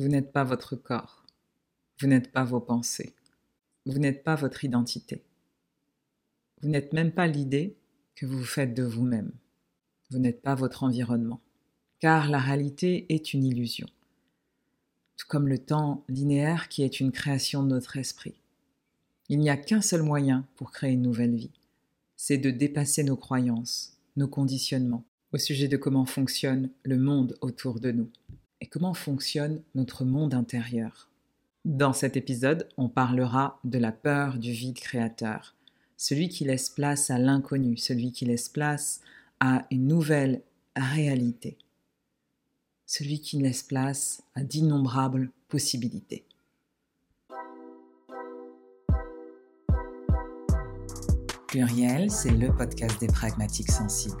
Vous n'êtes pas votre corps. Vous n'êtes pas vos pensées. Vous n'êtes pas votre identité. Vous n'êtes même pas l'idée que vous faites de vous-même. Vous n'êtes pas votre environnement. Car la réalité est une illusion. Tout comme le temps linéaire qui est une création de notre esprit. Il n'y a qu'un seul moyen pour créer une nouvelle vie. C'est de dépasser nos croyances, nos conditionnements, au sujet de comment fonctionne le monde autour de nous et comment fonctionne notre monde intérieur. Dans cet épisode, on parlera de la peur du vide créateur, celui qui laisse place à l'inconnu, celui qui laisse place à une nouvelle réalité, celui qui laisse place à d'innombrables possibilités. Pluriel, c'est le podcast des pragmatiques sensibles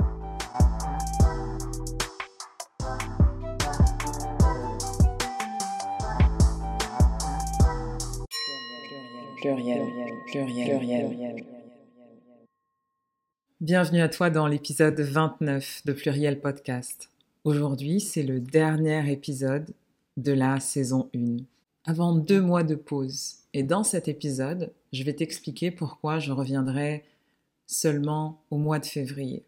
Pluriel, pluriel, pluriel. Bienvenue à toi dans l'épisode 29 de Pluriel Podcast. Aujourd'hui, c'est le dernier épisode de la saison 1. Avant deux mois de pause. Et dans cet épisode, je vais t'expliquer pourquoi je reviendrai seulement au mois de février.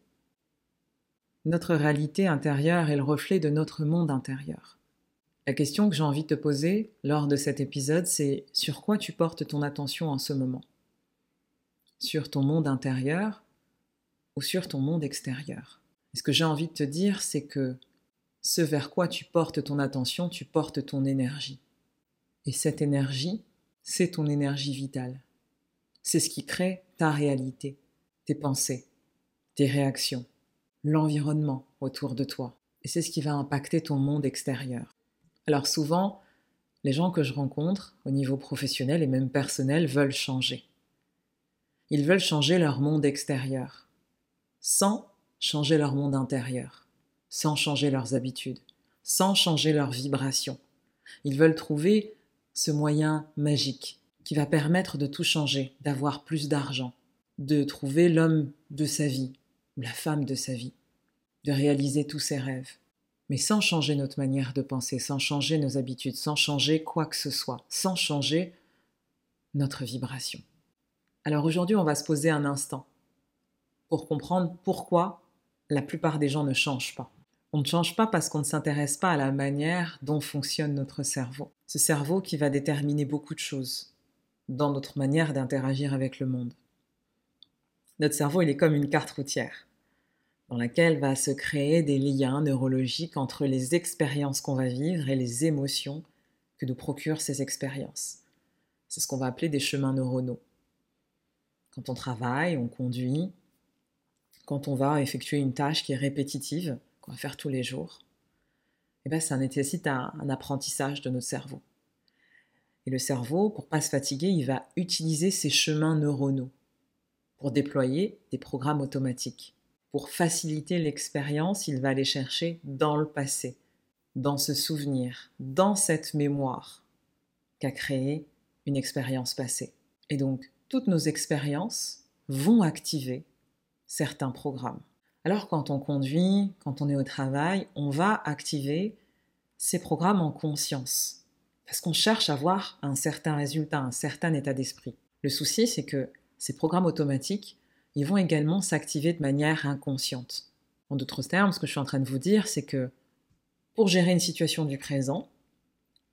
Notre réalité intérieure est le reflet de notre monde intérieur. La question que j'ai envie de te poser lors de cet épisode, c'est sur quoi tu portes ton attention en ce moment? Sur ton monde intérieur ou sur ton monde extérieur? Et ce que j'ai envie de te dire, c'est que ce vers quoi tu portes ton attention, tu portes ton énergie. Et cette énergie, c'est ton énergie vitale. C'est ce qui crée ta réalité, tes pensées, tes réactions, l'environnement autour de toi. Et c'est ce qui va impacter ton monde extérieur. Alors souvent, les gens que je rencontre au niveau professionnel et même personnel veulent changer. Ils veulent changer leur monde extérieur, sans changer leur monde intérieur, sans changer leurs habitudes, sans changer leurs vibrations. Ils veulent trouver ce moyen magique qui va permettre de tout changer, d'avoir plus d'argent, de trouver l'homme de sa vie la femme de sa vie, de réaliser tous ses rêves mais sans changer notre manière de penser, sans changer nos habitudes, sans changer quoi que ce soit, sans changer notre vibration. Alors aujourd'hui, on va se poser un instant pour comprendre pourquoi la plupart des gens ne changent pas. On ne change pas parce qu'on ne s'intéresse pas à la manière dont fonctionne notre cerveau. Ce cerveau qui va déterminer beaucoup de choses dans notre manière d'interagir avec le monde. Notre cerveau, il est comme une carte routière dans laquelle va se créer des liens neurologiques entre les expériences qu'on va vivre et les émotions que nous procurent ces expériences. C'est ce qu'on va appeler des chemins neuronaux. Quand on travaille, on conduit, quand on va effectuer une tâche qui est répétitive, qu'on va faire tous les jours, eh bien, ça nécessite un, apprentissage de notre cerveau. Et le cerveau, pour pas se fatiguer, il va utiliser ces chemins neuronaux pour déployer des programmes automatiques pour faciliter l'expérience, il va aller chercher dans le passé, dans ce souvenir, dans cette mémoire qu'a créé une expérience passée. Et donc, toutes nos expériences vont activer certains programmes. Alors quand on conduit, quand on est au travail, on va activer ces programmes en conscience, parce qu'on cherche à avoir un certain résultat, un certain état d'esprit. Le souci, c'est que ces programmes automatiques ils vont également s'activer de manière inconsciente. En d'autres termes, ce que je suis en train de vous dire, c'est que pour gérer une situation du présent,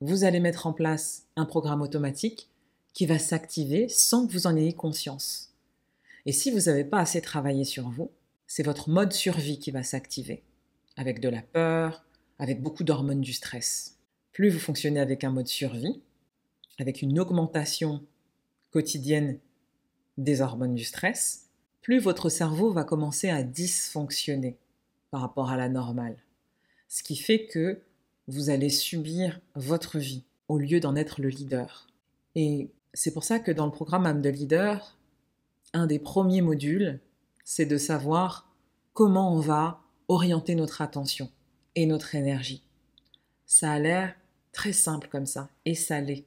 vous allez mettre en place un programme automatique qui va s'activer sans que vous en ayez conscience. Et si vous n'avez pas assez travaillé sur vous, c'est votre mode survie qui va s'activer, avec de la peur, avec beaucoup d'hormones du stress. Plus vous fonctionnez avec un mode survie, avec une augmentation quotidienne des hormones du stress, plus votre cerveau va commencer à dysfonctionner par rapport à la normale. Ce qui fait que vous allez subir votre vie au lieu d'en être le leader. Et c'est pour ça que dans le programme âme de leader, un des premiers modules, c'est de savoir comment on va orienter notre attention et notre énergie. Ça a l'air très simple comme ça, et ça l'est.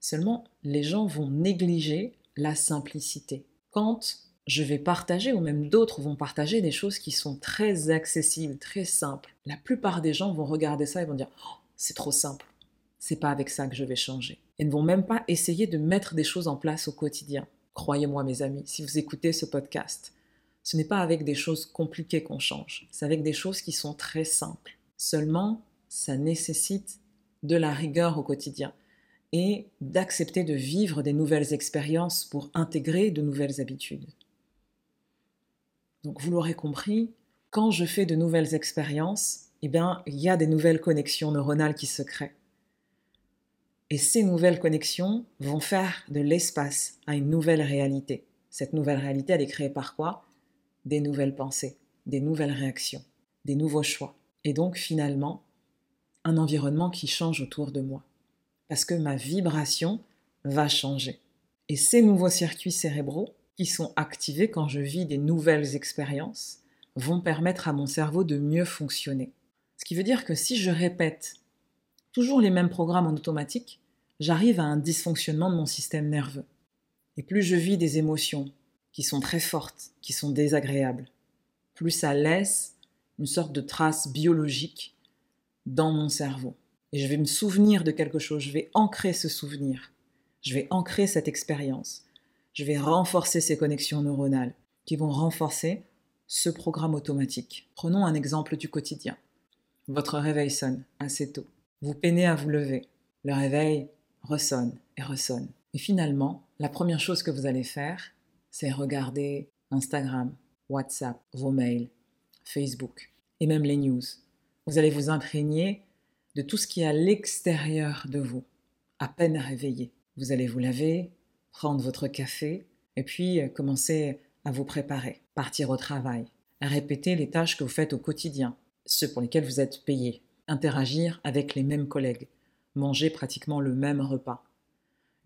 Seulement, les gens vont négliger la simplicité. Quand je vais partager, ou même d'autres vont partager des choses qui sont très accessibles, très simples, la plupart des gens vont regarder ça et vont dire oh, c'est trop simple, c'est pas avec ça que je vais changer. Et ne vont même pas essayer de mettre des choses en place au quotidien. Croyez-moi, mes amis, si vous écoutez ce podcast, ce n'est pas avec des choses compliquées qu'on change, c'est avec des choses qui sont très simples. Seulement, ça nécessite de la rigueur au quotidien et d'accepter de vivre des nouvelles expériences pour intégrer de nouvelles habitudes. Donc vous l'aurez compris, quand je fais de nouvelles expériences, eh bien, il y a des nouvelles connexions neuronales qui se créent. Et ces nouvelles connexions vont faire de l'espace à une nouvelle réalité. Cette nouvelle réalité, elle est créée par quoi? Des nouvelles pensées, des nouvelles réactions, des nouveaux choix. Et donc finalement, un environnement qui change autour de moi. Parce que ma vibration va changer. Et ces nouveaux circuits cérébraux, qui sont activés quand je vis des nouvelles expériences, vont permettre à mon cerveau de mieux fonctionner. Ce qui veut dire que si je répète toujours les mêmes programmes en automatique, j'arrive à un dysfonctionnement de mon système nerveux. Et plus je vis des émotions qui sont très fortes, qui sont désagréables, plus ça laisse une sorte de trace biologique dans mon cerveau. Et je vais me souvenir de quelque chose, je vais ancrer ce souvenir, je vais ancrer cette expérience, je vais renforcer ces connexions neuronales qui vont renforcer ce programme automatique. Prenons un exemple du quotidien. Votre réveil sonne assez tôt. Vous peinez à vous lever. Le réveil ressonne et ressonne. Et finalement, la première chose que vous allez faire, c'est regarder Instagram, WhatsApp, vos mails, Facebook et même les news. Vous allez vous imprégner de tout ce qui est à l'extérieur de vous, à peine réveillé. Vous allez vous laver, prendre votre café et puis euh, commencer à vous préparer, partir au travail, répéter les tâches que vous faites au quotidien, ceux pour lesquels vous êtes payé, interagir avec les mêmes collègues, manger pratiquement le même repas,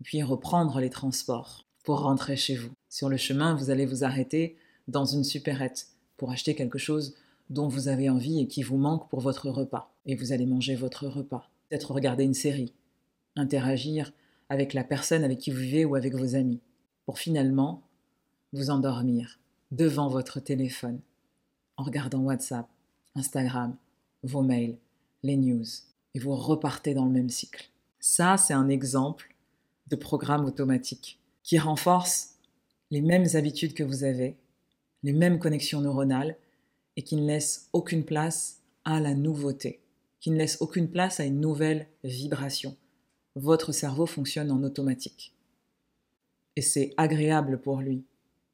puis reprendre les transports pour rentrer chez vous. Sur le chemin, vous allez vous arrêter dans une supérette pour acheter quelque chose dont vous avez envie et qui vous manque pour votre repas. Et vous allez manger votre repas. Peut-être regarder une série, interagir avec la personne avec qui vous vivez ou avec vos amis, pour finalement vous endormir devant votre téléphone, en regardant WhatsApp, Instagram, vos mails, les news, et vous repartez dans le même cycle. Ça, c'est un exemple de programme automatique qui renforce les mêmes habitudes que vous avez, les mêmes connexions neuronales, et qui ne laisse aucune place à la nouveauté, qui ne laisse aucune place à une nouvelle vibration. Votre cerveau fonctionne en automatique. Et c'est agréable pour lui,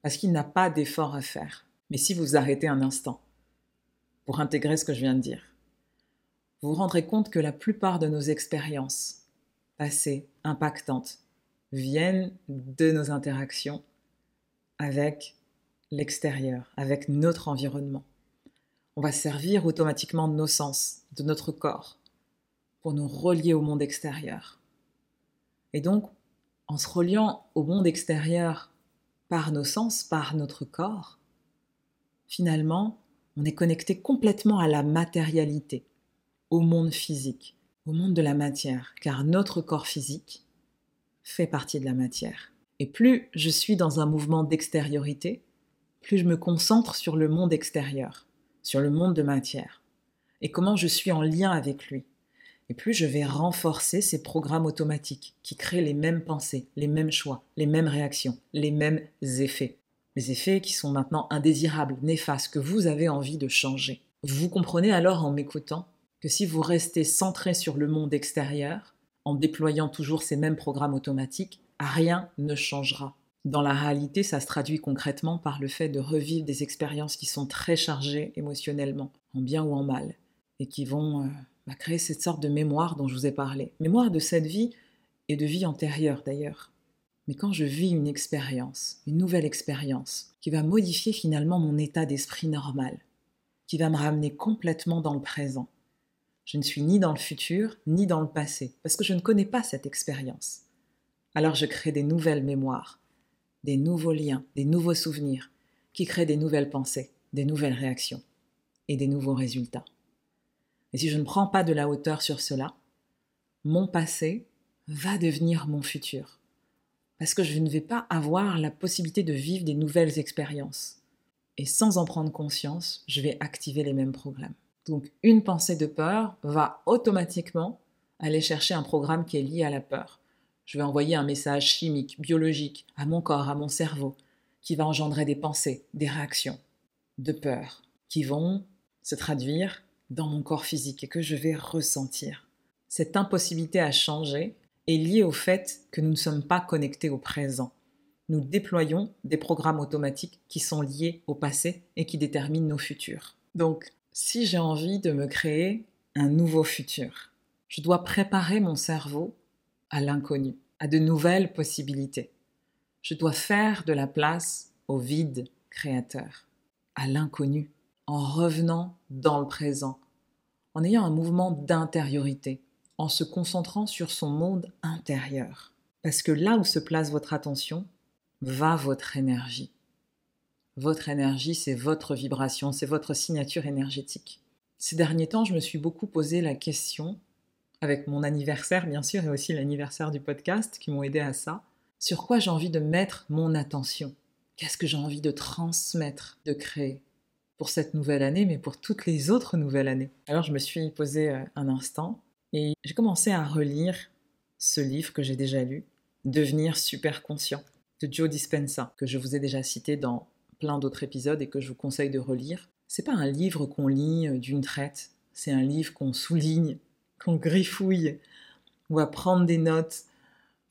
parce qu'il n'a pas d'effort à faire. Mais si vous arrêtez un instant pour intégrer ce que je viens de dire, vous vous rendrez compte que la plupart de nos expériences passées, impactantes, viennent de nos interactions avec l'extérieur, avec notre environnement on va servir automatiquement de nos sens, de notre corps, pour nous relier au monde extérieur. Et donc, en se reliant au monde extérieur par nos sens, par notre corps, finalement, on est connecté complètement à la matérialité, au monde physique, au monde de la matière, car notre corps physique fait partie de la matière. Et plus je suis dans un mouvement d'extériorité, plus je me concentre sur le monde extérieur sur le monde de matière et comment je suis en lien avec lui. Plus je vais renforcer ces programmes automatiques qui créent les mêmes pensées, les mêmes choix, les mêmes réactions, les mêmes effets. Les effets qui sont maintenant indésirables, néfastes, que vous avez envie de changer. Vous comprenez alors en m'écoutant que si vous restez centré sur le monde extérieur, en déployant toujours ces mêmes programmes automatiques, rien ne changera. Dans la réalité, ça se traduit concrètement par le fait de revivre des expériences qui sont très chargées émotionnellement, en bien ou en mal, et qui vont euh, bah, créer cette sorte de mémoire dont je vous ai parlé. Mémoire de cette vie et de vie antérieure d'ailleurs. Mais quand je vis une expérience, une nouvelle expérience, qui va modifier finalement mon état d'esprit normal, qui va me ramener complètement dans le présent, Je ne suis ni dans le futur, ni dans le passé, parce que je ne connais pas cette expérience. Alors je crée des nouvelles mémoires, des nouveaux liens, des nouveaux souvenirs, qui créent des nouvelles pensées, des nouvelles réactions et des nouveaux résultats. Et si je ne prends pas de la hauteur sur cela, mon passé va devenir mon futur. Parce que je ne vais pas avoir la possibilité de vivre des nouvelles expériences. Et sans en prendre conscience, je vais activer les mêmes programmes. Donc une pensée de peur va automatiquement aller chercher un programme qui est lié à la peur. Je vais envoyer un message chimique, biologique, à mon corps, à mon cerveau, qui va engendrer des pensées, des réactions de peur, qui vont se traduire dans mon corps physique et que je vais ressentir. Cette impossibilité à changer est liée au fait que nous ne sommes pas connectés au présent. Nous déployons des programmes automatiques qui sont liés au passé et qui déterminent nos futurs. Donc, si j'ai envie de me créer un nouveau futur, je dois préparer mon cerveau à l'inconnu, à de nouvelles possibilités. Je dois faire de la place au vide créateur, à l'inconnu, en revenant dans le présent, en ayant un mouvement d'intériorité, en se concentrant sur son monde intérieur. Parce que là où se place votre attention, va votre énergie. Votre énergie, c'est votre vibration, c'est votre signature énergétique. Ces derniers temps, je me suis beaucoup posé la question, avec mon anniversaire bien sûr, et aussi l'anniversaire du podcast qui m'ont aidé à ça, sur quoi j'ai envie de mettre mon attention? Qu'est-ce que j'ai envie de transmettre, de créer? Pour cette nouvelle année, mais pour toutes les autres nouvelles années Alors je me suis posé euh, un instant et j'ai commencé à relire ce livre que j'ai déjà lu, Devenir super conscient, de Joe Dispenza, que je vous ai déjà cité dans plein d'autres épisodes et que je vous conseille de relire. C'est pas un livre qu'on lit euh, d'une traite, c'est un livre qu'on souligne, qu'on griffouille, on va prendre des notes.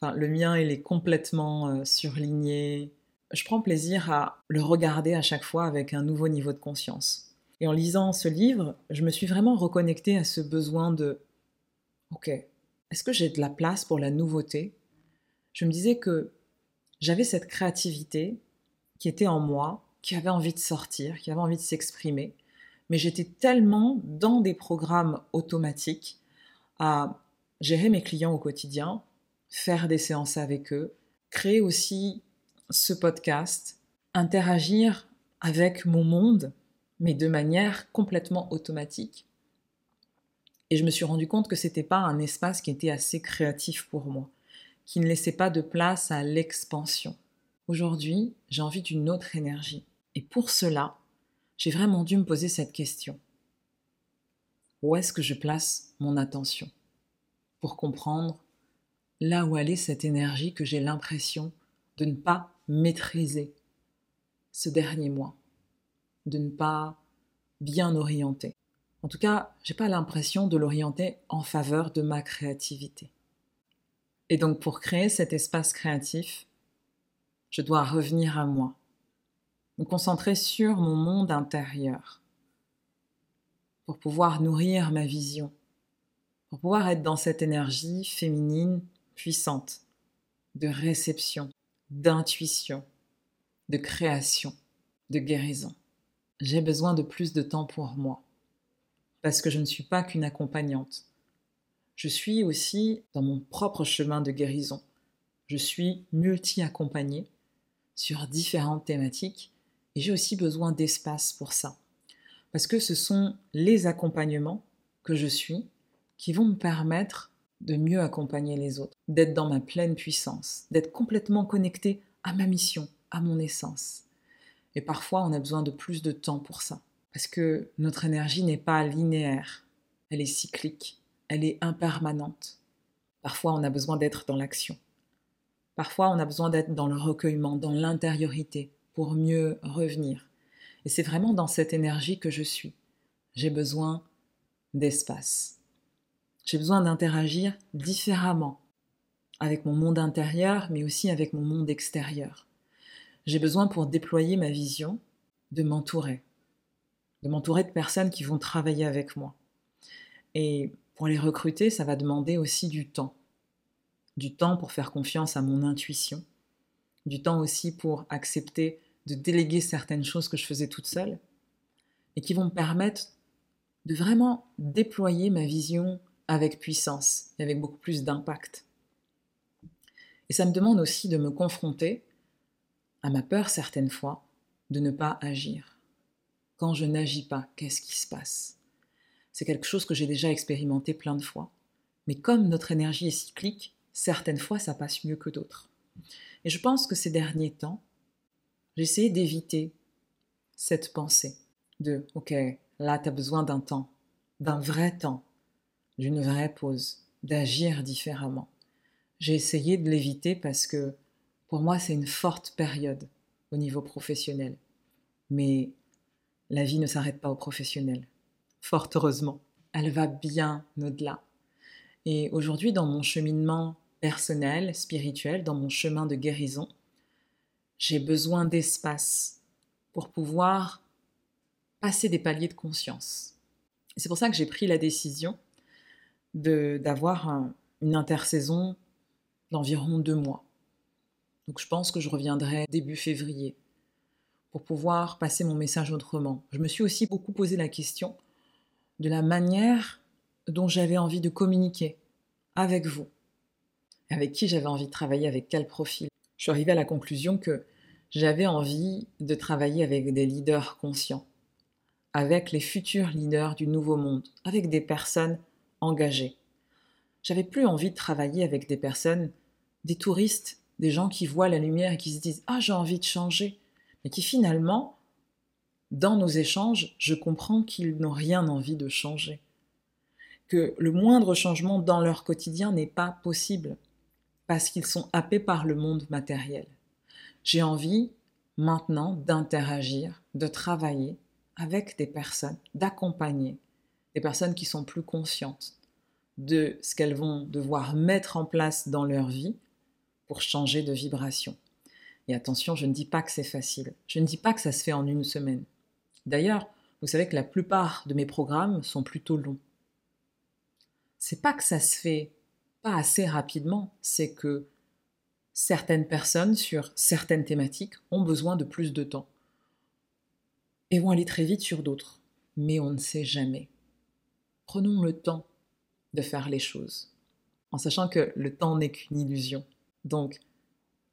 Enfin, le mien, il est complètement euh, surligné. Je prends plaisir à le regarder à chaque fois avec un nouveau niveau de conscience. Et en lisant ce livre, je me suis vraiment reconnectée à ce besoin de Ok, est-ce que j'ai de la place pour la nouveauté? Je me disais que j'avais cette créativité qui était en moi, qui avait envie de sortir, qui avait envie de s'exprimer, mais j'étais tellement dans des programmes automatiques à gérer mes clients au quotidien, faire des séances avec eux, créer aussi ce podcast, interagir avec mon monde, mais de manière complètement automatique. Et je me suis rendu compte que ce n'était pas un espace qui était assez créatif pour moi, qui ne laissait pas de place à l'expansion. Aujourd'hui, j'ai envie d'une autre énergie. Et pour cela, j'ai vraiment dû me poser cette question. Où est-ce que je place mon attention Pour comprendre là où allait cette énergie que j'ai l'impression de ne pas maîtriser ce dernier mois, de ne pas bien orienter. En tout cas, j'ai pas l'impression de l'orienter en faveur de ma créativité. Et donc pour créer cet espace créatif, je dois revenir à moi, me concentrer sur mon monde intérieur pour pouvoir nourrir ma vision, pour pouvoir être dans cette énergie féminine puissante de réception, d'intuition, de création, de guérison. J'ai besoin de plus de temps pour moi parce que je ne suis pas qu'une accompagnante. Je suis aussi dans mon propre chemin de guérison. Je suis multi-accompagnée sur différentes thématiques et j'ai aussi besoin d'espace pour ça. Parce que ce sont les accompagnements que je suis qui vont me permettre de mieux accompagner les autres, d'être dans ma pleine puissance, d'être complètement connecté à ma mission, à mon essence. Et parfois, on a besoin de plus de temps pour ça. Parce que notre énergie n'est pas linéaire, elle est cyclique, elle est impermanente. Parfois, on a besoin d'être dans l'action. Parfois, on a besoin d'être dans le recueillement, dans l'intériorité, pour mieux revenir. Et c'est vraiment dans cette énergie que je suis. J'ai besoin d'espace. J'ai besoin d'interagir différemment avec mon monde intérieur, mais aussi avec mon monde extérieur. J'ai besoin pour déployer ma vision de m'entourer, de m'entourer de personnes qui vont travailler avec moi. Et pour les recruter, ça va demander aussi du temps. Du temps pour faire confiance à mon intuition, du temps aussi pour accepter de déléguer certaines choses que je faisais toute seule et qui vont me permettre de vraiment déployer ma vision avec puissance et avec beaucoup plus d'impact. Et ça me demande aussi de me confronter à ma peur certaines fois de ne pas agir. Quand je n'agis pas, qu'est-ce qui se passe? C'est quelque chose que j'ai déjà expérimenté plein de fois. Mais comme notre énergie est cyclique, certaines fois ça passe mieux que d'autres. Et je pense que ces derniers temps, j'ai essayé d'éviter cette pensée de OK, là tu as besoin d'un temps, d'un vrai temps, d'une vraie pause, d'agir différemment. J'ai essayé de l'éviter parce que pour moi c'est une forte période au niveau professionnel. Mais la vie ne s'arrête pas au professionnel. Fort heureusement, elle va bien au-delà. Et aujourd'hui, dans mon cheminement personnel, spirituel, dans mon chemin de guérison, j'ai besoin d'espace pour pouvoir passer des paliers de conscience. C'est pour ça que j'ai pris la décision d'avoir une intersaison d'environ deux mois. Donc je pense que je reviendrai début février pour pouvoir passer mon message autrement. Je me suis aussi beaucoup posé la question de la manière dont j'avais envie de communiquer avec vous, avec qui j'avais envie de travailler, avec quel profil. Je suis arrivée à la conclusion que j'avais envie de travailler avec des leaders conscients, avec les futurs leaders du nouveau monde, avec des personnes engagées. J'avais plus envie de travailler avec des personnes, des touristes, des gens qui voient la lumière et qui se disent Ah, j'ai envie de changer, mais qui finalement, dans nos échanges, je comprends qu'ils n'ont rien envie de changer. Que le moindre changement dans leur quotidien n'est pas possible, parce qu'ils sont happés par le monde matériel. J'ai envie maintenant d'interagir, de travailler avec des personnes, d'accompagner des personnes qui sont plus conscientes de ce qu'elles vont devoir mettre en place dans leur vie pour changer de vibration. Et attention, je ne dis pas que c'est facile. Je ne dis pas que ça se fait en une semaine. D'ailleurs, vous savez que la plupart de mes programmes sont plutôt longs. C'est pas que ça se fait pas assez rapidement, c'est que certaines personnes sur certaines thématiques ont besoin de plus de temps et vont aller très vite sur d'autres. Mais on ne sait jamais. Prenons le temps de faire les choses, en sachant que le temps n'est qu'une illusion. Donc,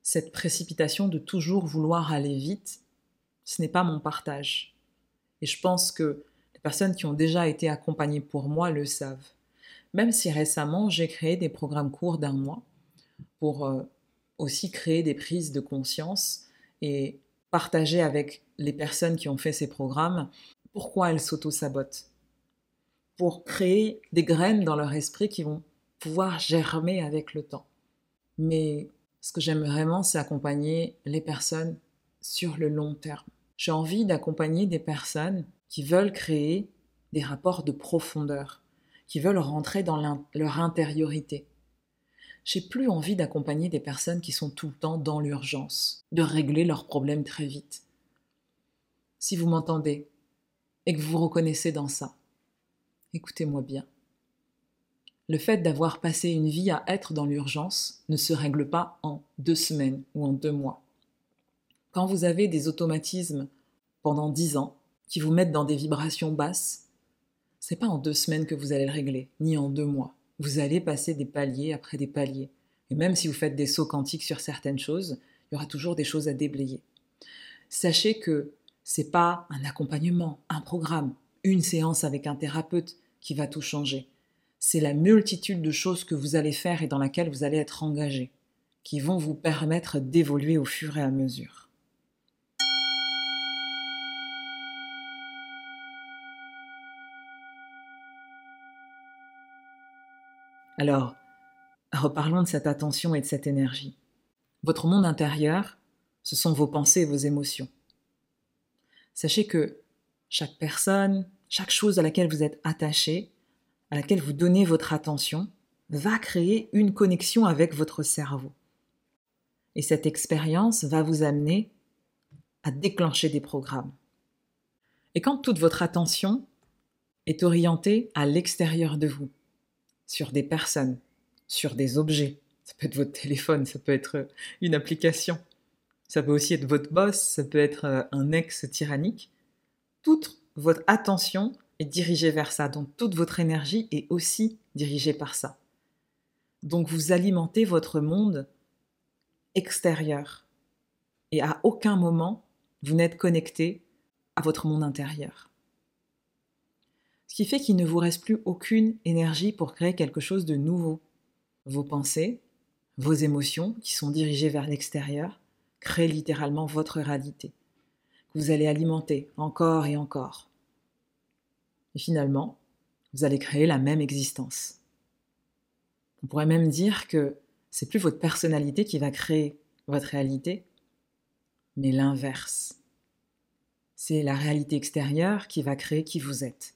cette précipitation de toujours vouloir aller vite, ce n'est pas mon partage. Et je pense que les personnes qui ont déjà été accompagnées pour moi le savent. Même si récemment, j'ai créé des programmes courts d'un mois pour euh, aussi créer des prises de conscience et partager avec les personnes qui ont fait ces programmes pourquoi elles s'auto-sabotent? Pour créer des graines dans leur esprit qui vont pouvoir germer avec le temps. Mais ce que j'aime vraiment, c'est accompagner les personnes sur le long terme. J'ai envie d'accompagner des personnes qui veulent créer des rapports de profondeur, qui veulent rentrer dans leur intériorité. J'ai plus envie d'accompagner des personnes qui sont tout le temps dans l'urgence, de régler leurs problèmes très vite. Si vous m'entendez et que vous vous reconnaissez dans ça, écoutez-moi bien le fait d'avoir passé une vie à être dans l'urgence ne se règle pas en deux semaines ou en deux mois. Quand vous avez des automatismes pendant dix ans qui vous mettent dans des vibrations basses, c'est pas en deux semaines que vous allez le régler, ni en deux mois. Vous allez passer des paliers après des paliers. Et même si vous faites des sauts quantiques sur certaines choses, il y aura toujours des choses à déblayer. Sachez que c'est pas un accompagnement, un programme, une séance avec un thérapeute qui va tout changer c'est la multitude de choses que vous allez faire et dans laquelle vous allez être engagé, qui vont vous permettre d'évoluer au fur et à mesure. Alors, reparlons de cette attention et de cette énergie. Votre monde intérieur, ce sont vos pensées et vos émotions. Sachez que chaque personne, chaque chose à laquelle vous êtes attaché, à laquelle vous donnez votre attention va créer une connexion avec votre cerveau. Et cette expérience va vous amener à déclencher des programmes. Et quand toute votre attention est orientée à l'extérieur de vous, sur des personnes, sur des objets, ça peut être votre téléphone, ça peut être une application, ça peut aussi être votre boss, ça peut être un ex tyrannique, toute votre attention est dirigé vers ça, donc toute votre énergie est aussi dirigée par ça. Donc vous alimentez votre monde extérieur. Et à aucun moment, vous n'êtes connecté à votre monde intérieur. Ce qui fait qu'il ne vous reste plus aucune énergie pour créer quelque chose de nouveau. Vos pensées, vos émotions, qui sont dirigées vers l'extérieur, créent littéralement votre réalité, que vous allez alimenter encore et encore. Et finalement, vous allez créer la même existence. On pourrait même dire que c'est plus votre personnalité qui va créer votre réalité, mais l'inverse. C'est la réalité extérieure qui va créer qui vous êtes.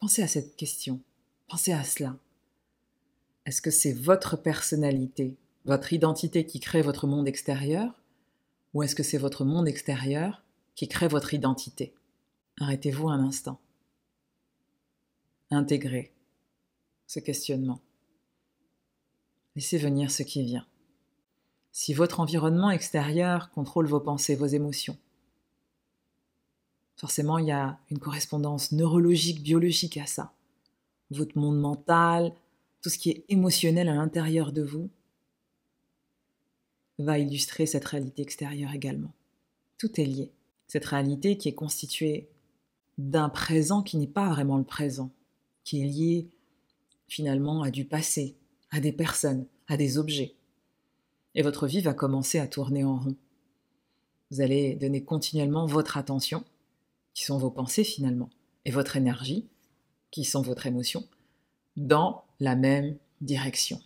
Pensez à cette question. Pensez à cela. Est-ce que c'est votre personnalité, votre identité qui crée votre monde extérieur ou est-ce que c'est votre monde extérieur qui crée votre identité Arrêtez-vous un instant. Intégrez ce questionnement. Laissez venir ce qui vient. Si votre environnement extérieur contrôle vos pensées, vos émotions, forcément il y a une correspondance neurologique, biologique à ça. Votre monde mental, tout ce qui est émotionnel à l'intérieur de vous, va illustrer cette réalité extérieure également. Tout est lié. Cette réalité qui est constituée d'un présent qui n'est pas vraiment le présent, qui est lié finalement à du passé, à des personnes, à des objets. Et votre vie va commencer à tourner en rond. Vous allez donner continuellement votre attention, qui sont vos pensées finalement, et votre énergie, qui sont votre émotion, dans la même direction.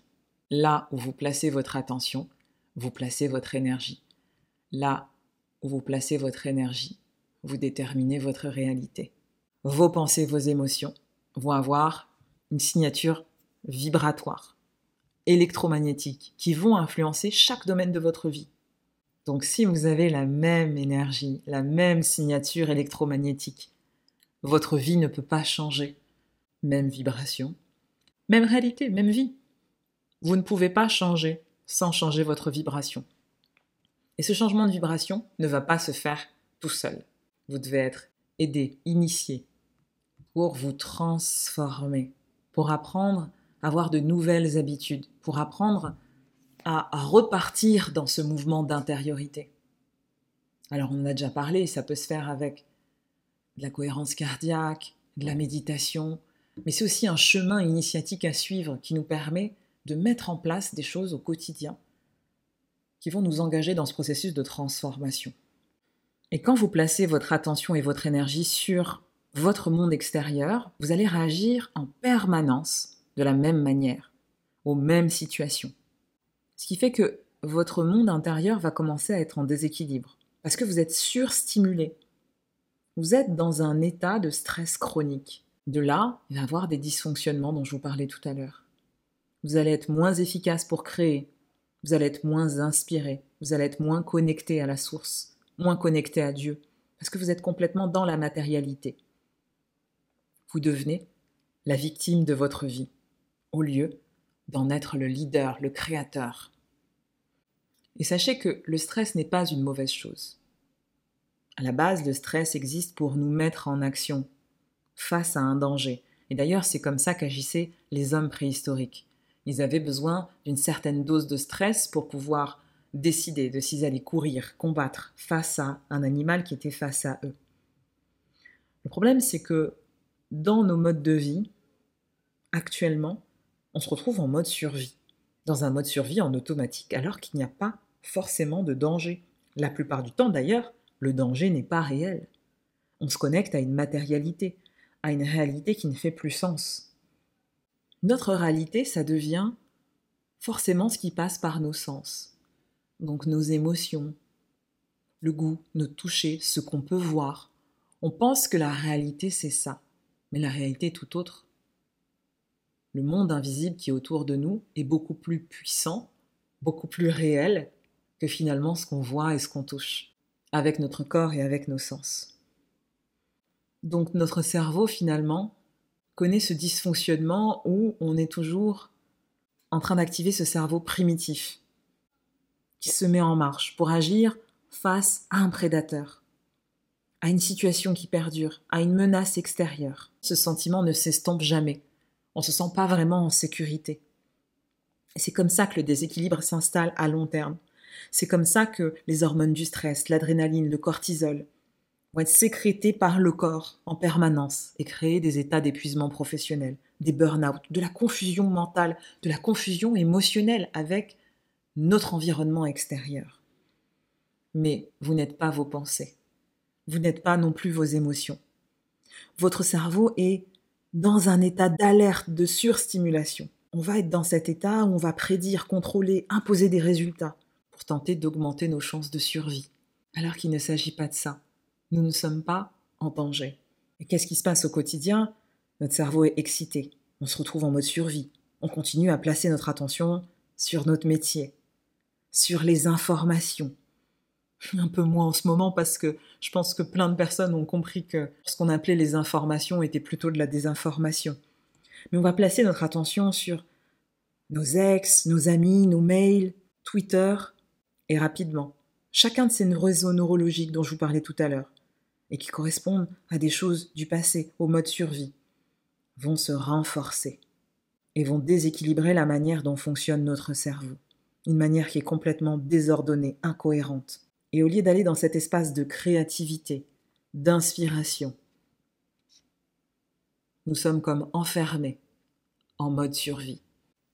Là où vous placez votre attention, vous placez votre énergie. Là où vous placez votre énergie, vous déterminez votre réalité. Vos pensées, vos émotions vont avoir une signature vibratoire, électromagnétique, qui vont influencer chaque domaine de votre vie. Donc si vous avez la même énergie, la même signature électromagnétique, votre vie ne peut pas changer. Même vibration, même réalité, même vie. Vous ne pouvez pas changer sans changer votre vibration. Et ce changement de vibration ne va pas se faire tout seul. Vous devez être aidé, initié, pour vous transformer, pour apprendre à avoir de nouvelles habitudes, pour apprendre à, repartir dans ce mouvement d'intériorité. Alors on en a déjà parlé, ça peut se faire avec de la cohérence cardiaque, de la méditation, mais c'est aussi un chemin initiatique à suivre qui nous permet de mettre en place des choses au quotidien qui vont nous engager dans ce processus de transformation. Et quand vous placez votre attention et votre énergie sur votre monde extérieur, vous allez réagir en permanence de la même manière, aux mêmes situations. Ce qui fait que votre monde intérieur va commencer à être en déséquilibre, parce que vous êtes surstimulé. Vous êtes dans un état de stress chronique. De là, il va y avoir des dysfonctionnements dont je vous parlais tout à l'heure. Vous allez être moins efficace pour créer, vous allez être moins inspiré, vous allez être moins connecté à la source, moins connecté à Dieu, parce que vous êtes complètement dans la matérialité. Vous devenez la victime de votre vie, au lieu d'en être le leader, le créateur. Et sachez que le stress n'est pas une mauvaise chose. À la base, le stress existe pour nous mettre en action face à un danger. Et d'ailleurs, c'est comme ça qu'agissaient les hommes préhistoriques. Ils avaient besoin d'une certaine dose de stress pour pouvoir décider de s'ils allaient courir, combattre face à un animal qui était face à eux. Le problème, c'est que dans nos modes de vie, actuellement, on se retrouve en mode survie, dans un mode survie en automatique, alors qu'il n'y a pas forcément de danger. La plupart du temps, d'ailleurs, le danger n'est pas réel. On se connecte à une matérialité, à une réalité qui ne fait plus sens notre réalité, ça devient forcément ce qui passe par nos sens. Donc nos émotions, le goût, nos toucher, ce qu'on peut voir. On pense que la réalité, c'est ça. Mais la réalité est tout autre. Le monde invisible qui est autour de nous est beaucoup plus puissant, beaucoup plus réel que finalement ce qu'on voit et ce qu'on touche, avec notre corps et avec nos sens. Donc notre cerveau, finalement, connaît ce dysfonctionnement où on est toujours en train d'activer ce cerveau primitif qui se met en marche pour agir face à un prédateur. à une situation qui perdure, à une menace extérieure, ce sentiment ne s'estompe jamais. On ne se sent pas vraiment en sécurité. C'est comme ça que le déséquilibre s'installe à long terme. C'est comme ça que les hormones du stress, l'adrénaline, le cortisol vont être sécrétés par le corps en permanence et créer des états d'épuisement professionnel, des burn-out, de la confusion mentale, de la confusion émotionnelle avec notre environnement extérieur. Mais vous n'êtes pas vos pensées. Vous n'êtes pas non plus vos émotions. Votre cerveau est dans un état d'alerte, de surstimulation. On va être dans cet état où on va prédire, contrôler, imposer des résultats pour tenter d'augmenter nos chances de survie. Alors qu'il ne s'agit pas de ça. Nous ne sommes pas en danger. Et qu'est-ce qui se passe au quotidien? Notre cerveau est excité. On se retrouve en mode survie. On continue à placer notre attention sur notre métier, sur les informations, un peu moins en ce moment parce que je pense que plein de personnes ont compris que ce qu'on appelait les informations était plutôt de la désinformation. Mais on va placer notre attention sur nos ex, nos amis, nos mails, Twitter, et rapidement. Chacun de ces réseaux neurologiques dont je vous parlais tout à l'heure, et qui correspondent à des choses du passé, au mode survie, vont se renforcer et vont déséquilibrer la manière dont fonctionne notre cerveau. Une manière qui est complètement désordonnée, incohérente. Et au lieu d'aller dans cet espace de créativité, d'inspiration, nous sommes comme enfermés en mode survie.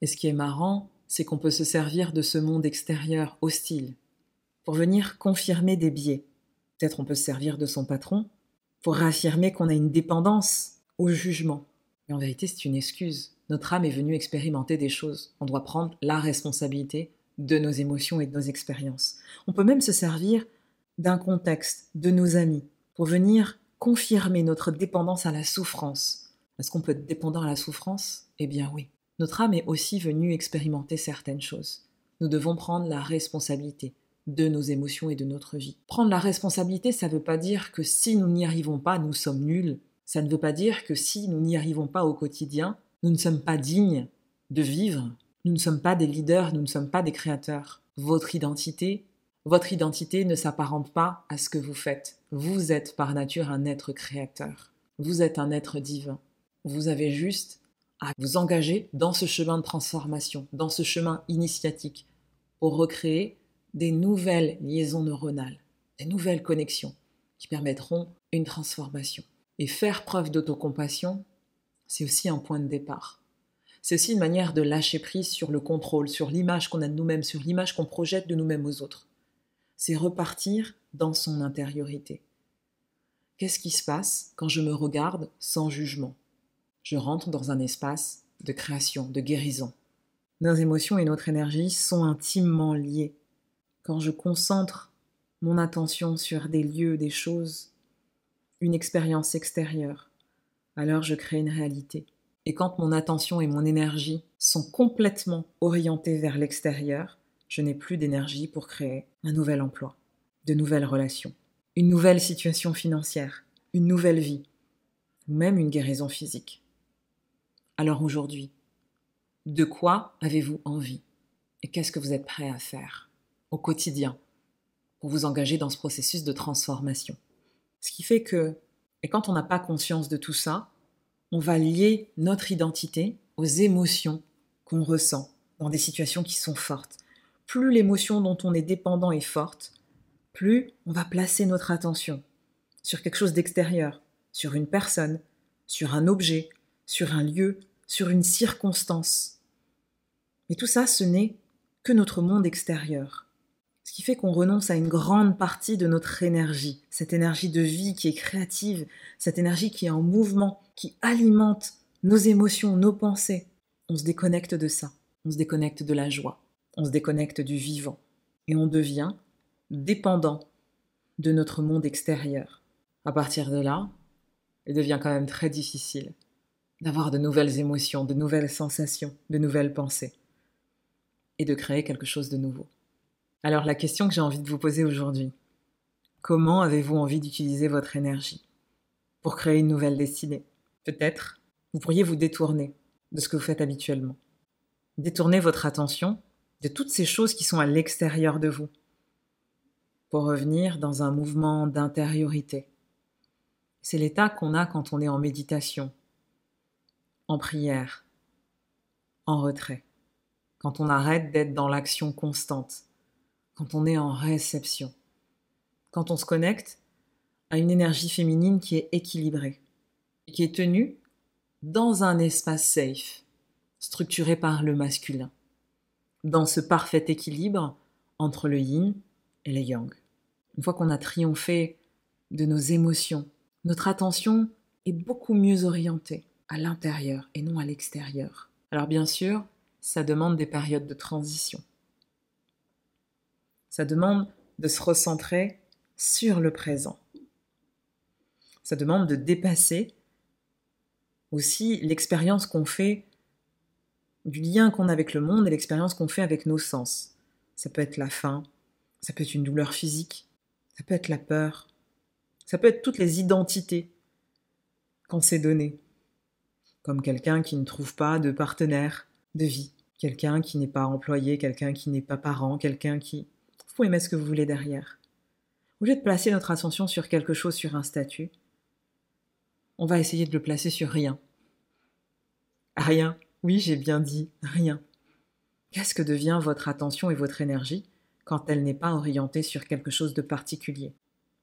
Et ce qui est marrant, c'est qu'on peut se servir de ce monde extérieur hostile pour venir confirmer des biais. Peut-être on peut se servir de son patron pour réaffirmer qu'on a une dépendance au jugement. Mais en vérité, c'est une excuse. Notre âme est venue expérimenter des choses. On doit prendre la responsabilité de nos émotions et de nos expériences. On peut même se servir d'un contexte, de nos amis, pour venir confirmer notre dépendance à la souffrance. Est-ce qu'on peut être dépendant à la souffrance? Eh bien oui. Notre âme est aussi venue expérimenter certaines choses. Nous devons prendre la responsabilité de nos émotions et de notre vie. Prendre la responsabilité, ça ne veut pas dire que si nous n'y arrivons pas, nous sommes nuls. Ça ne veut pas dire que si nous n'y arrivons pas au quotidien, nous ne sommes pas dignes de vivre nous ne sommes pas des leaders, nous ne sommes pas des créateurs. Votre identité, votre identité ne s'apparente pas à ce que vous faites. Vous êtes par nature un être créateur. Vous êtes un être divin. Vous avez juste à vous engager dans ce chemin de transformation, dans ce chemin initiatique, pour recréer des nouvelles liaisons neuronales, des nouvelles connexions qui permettront une transformation. Et faire preuve d'autocompassion, c'est aussi un point de départ. C'est aussi une manière de lâcher prise sur le contrôle, sur l'image qu'on a de nous-mêmes, sur l'image qu'on projette de nous-mêmes aux autres. C'est repartir dans son intériorité. Qu'est-ce qui se passe quand je me regarde sans jugement? Je rentre dans un espace de création, de guérison. Nos émotions et notre énergie sont intimement liées. Quand je concentre mon attention sur des lieux, des choses, une expérience extérieure, alors je crée une réalité. Et quand mon attention et mon énergie sont complètement orientées vers l'extérieur, je n'ai plus d'énergie pour créer un nouvel emploi, de nouvelles relations, une nouvelle situation financière, une nouvelle vie, ou même une guérison physique. Alors aujourd'hui, de quoi avez-vous envie Et qu'est-ce que vous êtes prêt à faire? Au quotidien pour vous engager dans ce processus de transformation Ce qui fait que, et quand on n'a pas conscience de tout ça, on va lier notre identité aux émotions qu'on ressent dans des situations qui sont fortes. Plus l'émotion dont on est dépendant est forte, plus on va placer notre attention sur quelque chose d'extérieur, sur une personne, sur un objet, sur un lieu, sur une circonstance. Mais tout ça, ce n'est que notre monde extérieur. Qui fait qu'on renonce à une grande partie de notre énergie, cette énergie de vie qui est créative, cette énergie qui est en mouvement, qui alimente nos émotions, nos pensées. On se déconnecte de ça, on se déconnecte de la joie, on se déconnecte du vivant, et on devient dépendant de notre monde extérieur. À partir de là, il devient quand même très difficile d'avoir de nouvelles émotions, de nouvelles sensations, de nouvelles pensées, et de créer quelque chose de nouveau. Alors la question que j'ai envie de vous poser aujourd'hui, comment avez-vous envie d'utiliser votre énergie pour créer une nouvelle destinée? Peut-être, vous pourriez vous détourner de ce que vous faites habituellement. Détourner votre attention de toutes ces choses qui sont à l'extérieur de vous pour revenir dans un mouvement d'intériorité, C'est l'état qu'on a quand on est en méditation, en prière, en retrait, quand on arrête d'être dans l'action constante, quand on est en réception, quand on se connecte à une énergie féminine qui est équilibrée et qui est tenue dans un espace safe, structuré par le masculin, dans ce parfait équilibre entre le yin et le yang. Une fois qu'on a triomphé de nos émotions, notre attention est beaucoup mieux orientée à l'intérieur et non à l'extérieur. Alors bien sûr, ça demande des périodes de transition. Ça demande de se recentrer sur le présent. Ça demande de dépasser aussi l'expérience qu'on fait du lien qu'on a avec le monde et l'expérience qu'on fait avec nos sens. Ça peut être la faim, ça peut être une douleur physique, ça peut être la peur, ça peut être toutes les identités qu'on s'est données, comme quelqu'un qui ne trouve pas de partenaire de vie, quelqu'un qui n'est pas employé, quelqu'un qui n'est pas parent, quelqu'un qui... Pouvez mettre ce que vous voulez derrière? Au lieu de placer notre attention sur quelque chose, sur un statut, on va essayer de le placer sur rien. Rien. Oui, j'ai bien dit rien. Qu'est-ce que devient votre attention et votre énergie quand elle n'est pas orientée sur quelque chose de particulier?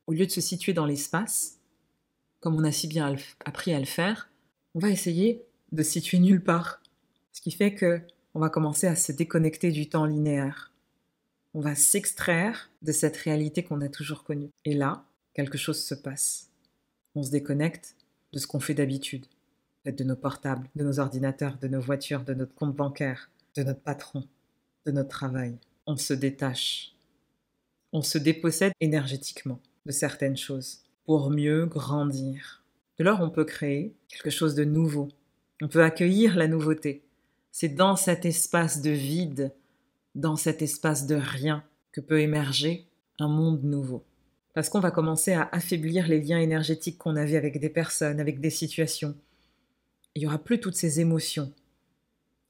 Au lieu de se situer dans l'espace, comme on a si bien appris à le faire, on va essayer de se situer nulle part. Ce qui fait que on va commencer à se déconnecter du temps linéaire. On va s'extraire de cette réalité qu'on a toujours connue. Et là, quelque chose se passe. On se déconnecte de ce qu'on fait d'habitude de nos portables, de nos ordinateurs, de nos voitures, de notre compte bancaire, de notre patron, de notre travail. On se détache. On se dépossède énergétiquement de certaines choses pour mieux grandir. De lors, on peut créer quelque chose de nouveau. On peut accueillir la nouveauté. C'est dans cet espace de vide, dans cet espace de rien, que peut émerger un monde nouveau. Parce qu'on va commencer à affaiblir les liens énergétiques qu'on avait avec des personnes, avec des situations, il n'y aura plus toutes ces émotions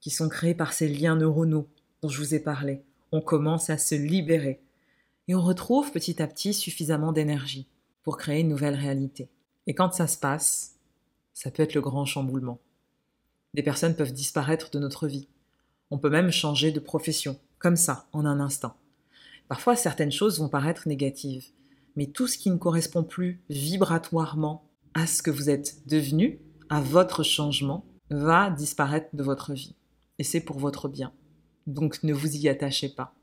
qui sont créées par ces liens neuronaux dont je vous ai parlé. On commence à se libérer et on retrouve petit à petit suffisamment d'énergie pour créer une nouvelle réalité. Et quand ça se passe, ça peut être le grand chamboulement. Des personnes peuvent disparaître de notre vie. On peut même changer de profession, comme ça, en un instant. Parfois, certaines choses vont paraître négatives, mais tout ce qui ne correspond plus vibratoirement à ce que vous êtes devenu à votre changement va disparaître de votre vie. Et c'est pour votre bien. Donc ne vous y attachez pas.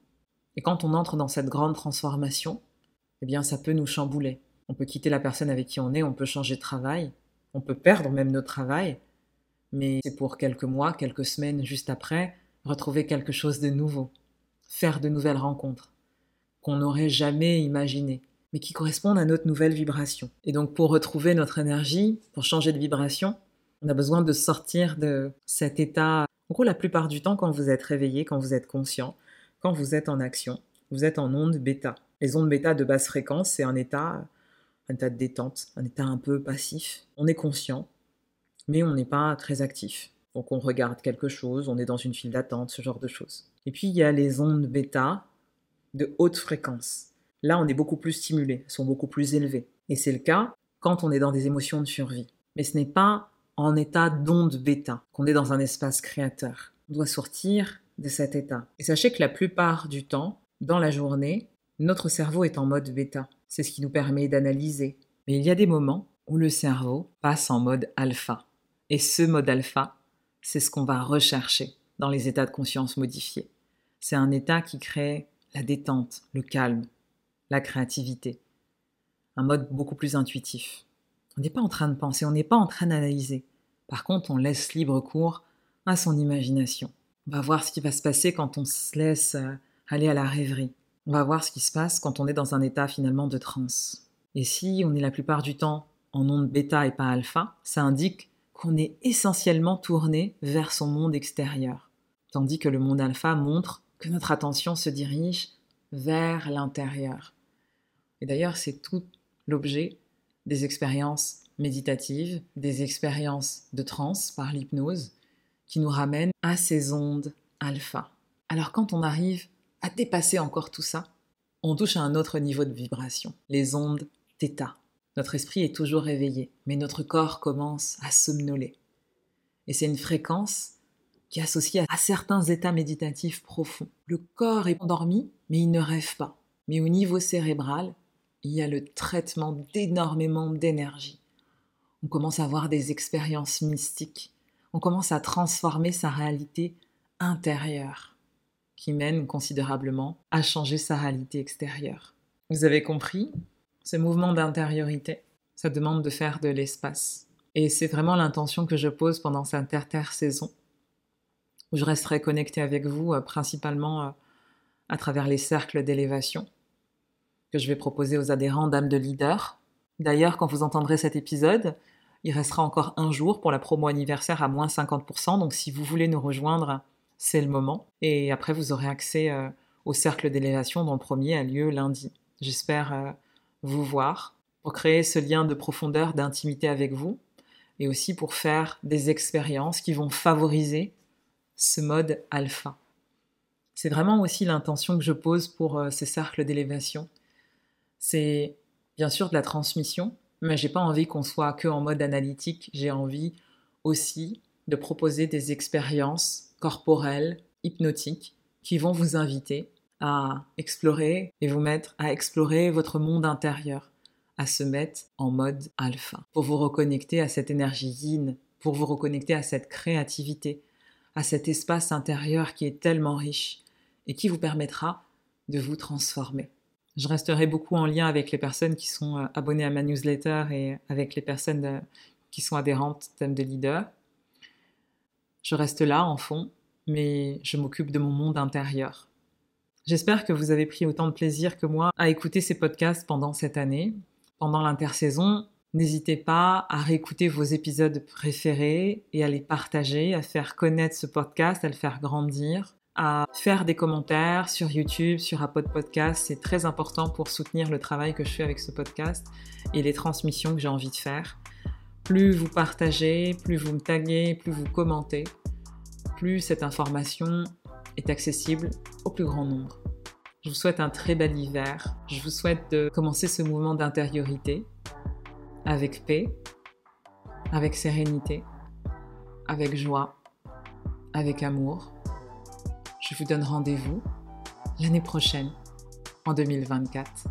Et quand on entre dans cette grande transformation, eh bien ça peut nous chambouler. On peut quitter la personne avec qui on est, on peut changer de travail, on peut perdre même notre travail, mais c'est pour quelques mois, quelques semaines juste après, retrouver quelque chose de nouveau, faire de nouvelles rencontres qu'on n'aurait jamais imaginées mais qui correspondent à notre nouvelle vibration. Et donc pour retrouver notre énergie, pour changer de vibration, on a besoin de sortir de cet état. En gros, la plupart du temps, quand vous êtes réveillé, quand vous êtes conscient, quand vous êtes en action, vous êtes en onde bêta. Les ondes bêta de basse fréquence, c'est un état, un état de détente, un état un peu passif. On est conscient, mais on n'est pas très actif. Donc on regarde quelque chose, on est dans une file d'attente, ce genre de choses. Et puis il y a les ondes bêta de haute fréquence. Là, on est beaucoup plus stimulé, sont beaucoup plus élevés. Et c'est le cas quand on est dans des émotions de survie. Mais ce n'est pas en état d'onde bêta qu'on est dans un espace créateur. On doit sortir de cet état. Et sachez que la plupart du temps, dans la journée, notre cerveau est en mode bêta. C'est ce qui nous permet d'analyser. Mais il y a des moments où le cerveau passe en mode alpha. Et ce mode alpha, c'est ce qu'on va rechercher dans les états de conscience modifiés. C'est un état qui crée la détente, le calme, la créativité. Un mode beaucoup plus intuitif. On n'est pas en train de penser, on n'est pas en train d'analyser. Par contre, on laisse libre cours à son imagination. On va voir ce qui va se passer quand on se laisse euh, aller à la rêverie. On va voir ce qui se passe quand on est dans un état finalement de transe. Et si on est la plupart du temps en onde bêta et pas alpha, ça indique qu'on est essentiellement tourné vers son monde extérieur. Tandis que le monde alpha montre que notre attention se dirige vers l'intérieur. Et d'ailleurs, c'est tout l'objet des expériences méditatives, des expériences de transe par l'hypnose, qui nous ramènent à ces ondes alpha. Alors quand on arrive à dépasser encore tout ça, on touche à un autre niveau de vibration, les ondes θ. Notre esprit est toujours éveillé, mais notre corps commence à somnoler. Et c'est une fréquence qui est associée à certains états méditatifs profonds. Le corps est endormi, mais il ne rêve pas. Mais au niveau cérébral, il y a le traitement d'énormément d'énergie. On commence à avoir des expériences mystiques. On commence à transformer sa réalité intérieure, qui mène considérablement à changer sa réalité extérieure. Vous avez compris? Ce mouvement d'intériorité, ça demande de faire de l'espace. Et c'est vraiment l'intention que je pose pendant cette inter-saison, où je resterai connectée avec vous euh, principalement euh, à travers les cercles d'élévation que je vais proposer aux adhérents d'âme de leader. D'ailleurs, quand vous entendrez cet épisode, il restera encore un jour pour la promo anniversaire à moins 50%, donc si vous voulez nous rejoindre, c'est le moment. Et après, vous aurez accès euh, au cercle d'élévation dont le premier a lieu lundi. J'espère vous voir pour créer ce lien de profondeur, d'intimité avec vous, et aussi pour faire des expériences qui vont favoriser ce mode alpha. C'est vraiment aussi l'intention que je pose pour euh, ces cercles d'élévation. C'est bien sûr de la transmission, mais j'ai pas envie qu'on soit que en mode analytique, j'ai envie aussi de proposer des expériences corporelles, hypnotiques, qui vont vous inviter à explorer et vous mettre à explorer votre monde intérieur, à se mettre en mode alpha, pour vous reconnecter à cette énergie yin, pour vous reconnecter à cette créativité, à cet espace intérieur qui est tellement riche et qui vous permettra de vous transformer. Je resterai beaucoup en lien avec les personnes qui sont euh, abonnées à ma newsletter et avec les personnes euh, qui sont adhérentes thème de leader. Je reste là en fond, mais je m'occupe de mon monde intérieur. J'espère que vous avez pris autant de plaisir que moi à écouter ces podcasts pendant cette année, pendant l'intersaison. N'hésitez pas à réécouter vos épisodes préférés et à les partager, à faire connaître ce podcast, à le faire grandir, à faire des commentaires sur YouTube, sur Apple Podcast. C'est très important pour soutenir le travail que je fais avec ce podcast et les transmissions que j'ai envie de faire. Plus vous partagez, plus vous me taguez, plus vous commentez, plus cette information est accessible au plus grand nombre. Je vous souhaite un très bel hiver. Je vous souhaite de commencer ce mouvement d'intériorité avec paix, avec sérénité, avec joie, avec amour. Je vous donne rendez-vous l'année prochaine, en 2024.